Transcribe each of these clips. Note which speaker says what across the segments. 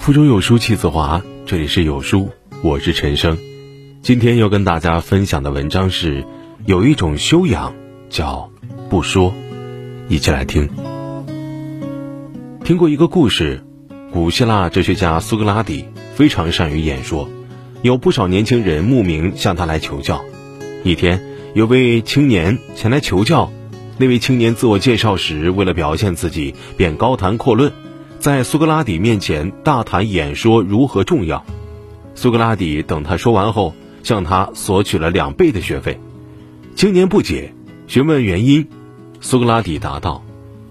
Speaker 1: 腹中有书气自华，这里是有书，我是陈生。今天要跟大家分享的文章是：有一种修养叫不说。一起来听。听过一个故事，古希腊哲学家苏格拉底非常善于演说，有不少年轻人慕名向他来求教。一天，有位青年前来求教，那位青年自我介绍时，为了表现自己，便高谈阔论。在苏格拉底面前大谈演说如何重要，苏格拉底等他说完后，向他索取了两倍的学费。青年不解，询问原因。苏格拉底答道：“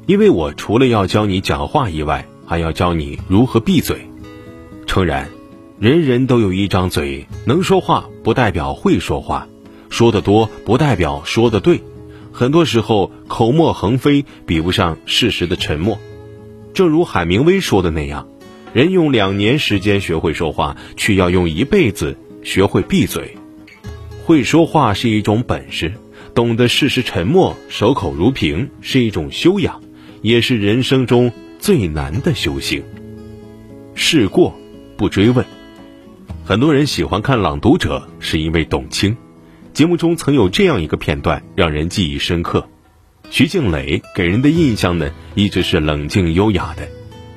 Speaker 1: 因为我除了要教你讲话以外，还要教你如何闭嘴。诚然，人人都有一张嘴，能说话不代表会说话，说得多不代表说得对。很多时候，口沫横飞比不上事实的沉默。”正如海明威说的那样，人用两年时间学会说话，却要用一辈子学会闭嘴。会说话是一种本事，懂得适时沉默、守口如瓶是一种修养，也是人生中最难的修行。事过不追问。很多人喜欢看《朗读者》，是因为董卿。节目中曾有这样一个片段，让人记忆深刻。徐静蕾给人的印象呢，一直是冷静优雅的，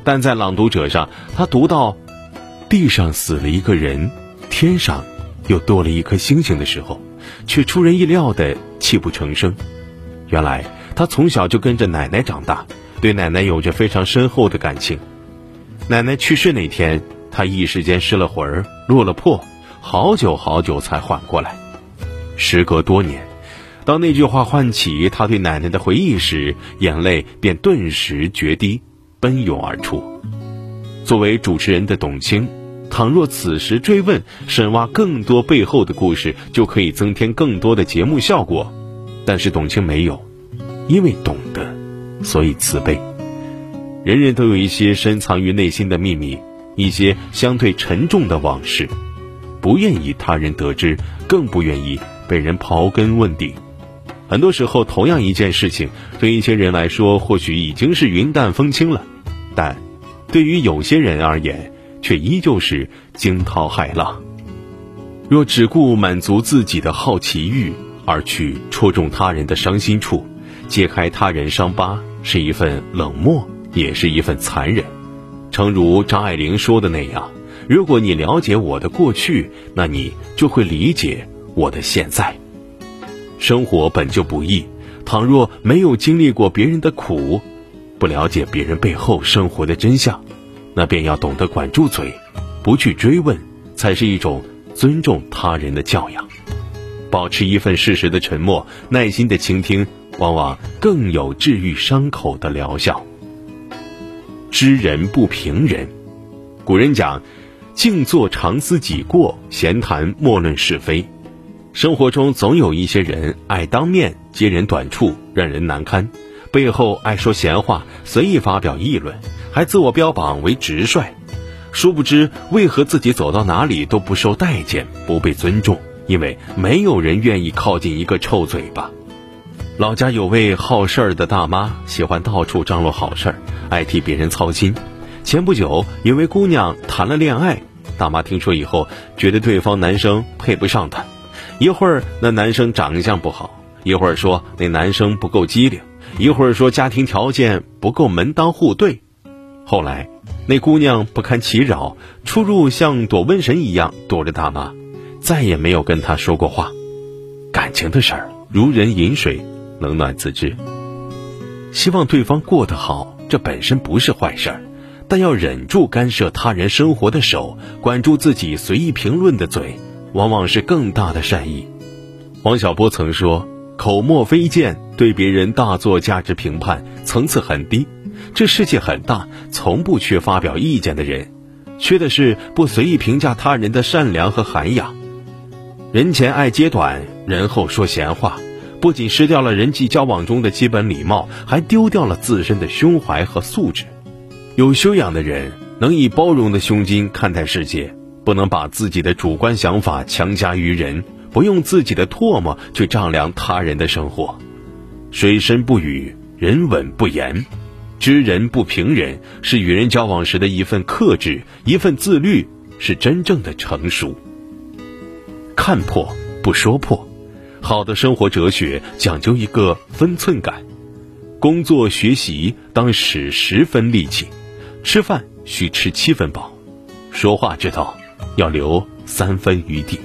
Speaker 1: 但在朗读者上，他读到“地上死了一个人，天上又多了一颗星星”的时候，却出人意料的泣不成声。原来他从小就跟着奶奶长大，对奶奶有着非常深厚的感情。奶奶去世那天，他一时间失了魂儿，落了魄，好久好久才缓过来。时隔多年。当那句话唤起他对奶奶的回忆时，眼泪便顿时决堤，奔涌而出。作为主持人的董卿，倘若此时追问、深挖更多背后的故事，就可以增添更多的节目效果。但是董卿没有，因为懂得，所以慈悲。人人都有一些深藏于内心的秘密，一些相对沉重的往事，不愿意他人得知，更不愿意被人刨根问底。很多时候，同样一件事情，对一些人来说或许已经是云淡风轻了，但对于有些人而言，却依旧是惊涛骇浪。若只顾满足自己的好奇欲，而去戳中他人的伤心处，揭开他人伤疤，是一份冷漠，也是一份残忍。诚如张爱玲说的那样：“如果你了解我的过去，那你就会理解我的现在。”生活本就不易，倘若没有经历过别人的苦，不了解别人背后生活的真相，那便要懂得管住嘴，不去追问，才是一种尊重他人的教养。保持一份适时的沉默，耐心的倾听，往往更有治愈伤口的疗效。知人不评人，古人讲：静坐常思己过，闲谈莫论是非。生活中总有一些人爱当面揭人短处，让人难堪；背后爱说闲话，随意发表议论，还自我标榜为直率。殊不知，为何自己走到哪里都不受待见、不被尊重？因为没有人愿意靠近一个臭嘴巴。老家有位好事儿的大妈，喜欢到处张罗好事儿，爱替别人操心。前不久，有位姑娘谈了恋爱，大妈听说以后，觉得对方男生配不上她。一会儿那男生长相不好，一会儿说那男生不够机灵，一会儿说家庭条件不够门当户对。后来那姑娘不堪其扰，出入像躲瘟神一样躲着大妈，再也没有跟他说过话。感情的事儿如人饮水，冷暖自知。希望对方过得好，这本身不是坏事儿，但要忍住干涉他人生活的手，管住自己随意评论的嘴。往往是更大的善意。王小波曾说：“口沫飞溅，对别人大做价值评判，层次很低。这世界很大，从不缺发表意见的人，缺的是不随意评价他人的善良和涵养。人前爱揭短，人后说闲话，不仅失掉了人际交往中的基本礼貌，还丢掉了自身的胸怀和素质。有修养的人，能以包容的胸襟看待世界。”不能把自己的主观想法强加于人，不用自己的唾沫去丈量他人的生活。水深不语，人稳不言。知人不评人，是与人交往时的一份克制，一份自律，是真正的成熟。看破不说破，好的生活哲学讲究一个分寸感。工作学习当使十分力气，吃饭需吃七分饱，说话之道要留三分余地。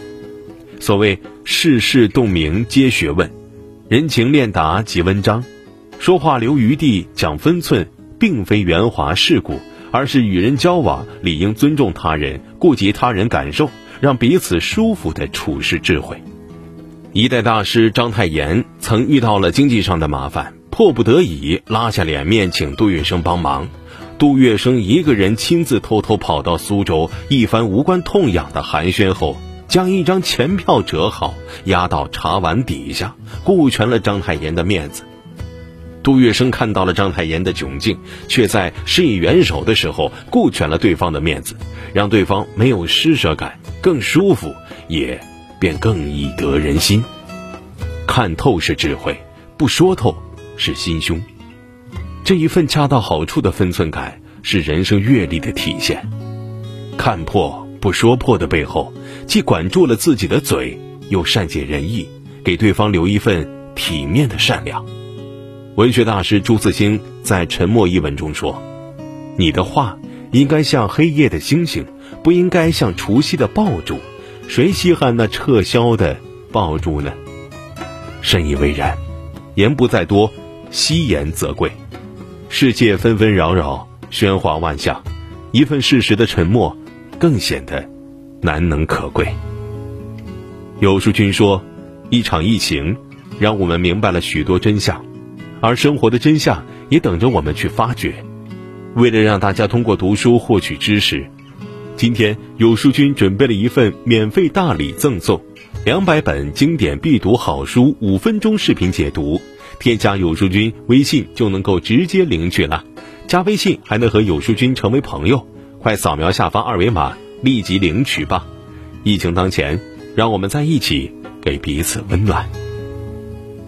Speaker 1: 所谓世事洞明皆学问，人情练达即文章。说话留余地、讲分寸，并非圆滑世故，而是与人交往理应尊重他人、顾及他人感受，让彼此舒服的处事智慧。一代大师章太炎曾遇到了经济上的麻烦，迫不得已拉下脸面请杜月笙帮忙。杜月笙一个人亲自偷偷跑到苏州，一番无关痛痒的寒暄后，将一张钱票折好，压到茶碗底下，顾全了章太炎的面子。杜月笙看到了章太炎的窘境，却在施以援手的时候顾全了对方的面子，让对方没有施舍感，更舒服，也便更易得人心。看透是智慧，不说透是心胸。这一份恰到好处的分寸感，是人生阅历的体现。看破不说破的背后，既管住了自己的嘴，又善解人意，给对方留一份体面的善良。文学大师朱自清在《沉默》一文中说：“你的话应该像黑夜的星星，不应该像除夕的爆竹。谁稀罕那撤销的爆竹呢？”深以为然。言不在多，惜言则贵。世界纷纷扰扰，喧哗万象，一份事实的沉默，更显得难能可贵。有书君说：“一场疫情，让我们明白了许多真相。”而生活的真相也等着我们去发掘。为了让大家通过读书获取知识，今天有书君准备了一份免费大礼赠送：两百本经典必读好书，五分钟视频解读。添加有书君微信就能够直接领取了。加微信还能和有书君成为朋友，快扫描下方二维码立即领取吧！疫情当前，让我们在一起给彼此温暖。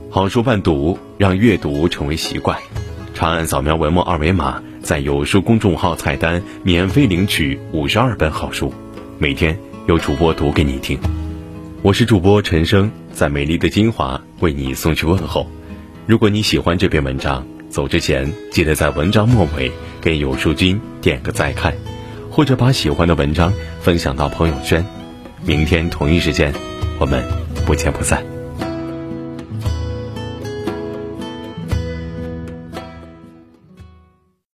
Speaker 1: 好书伴读，让阅读成为习惯。长按扫描文末二维码，在有书公众号菜单免费领取五十二本好书，每天有主播读给你听。我是主播陈生，在美丽的金华为你送去问候。如果你喜欢这篇文章，走之前记得在文章末尾给有书君点个再看，或者把喜欢的文章分享到朋友圈。明天同一时间，我们不见不散。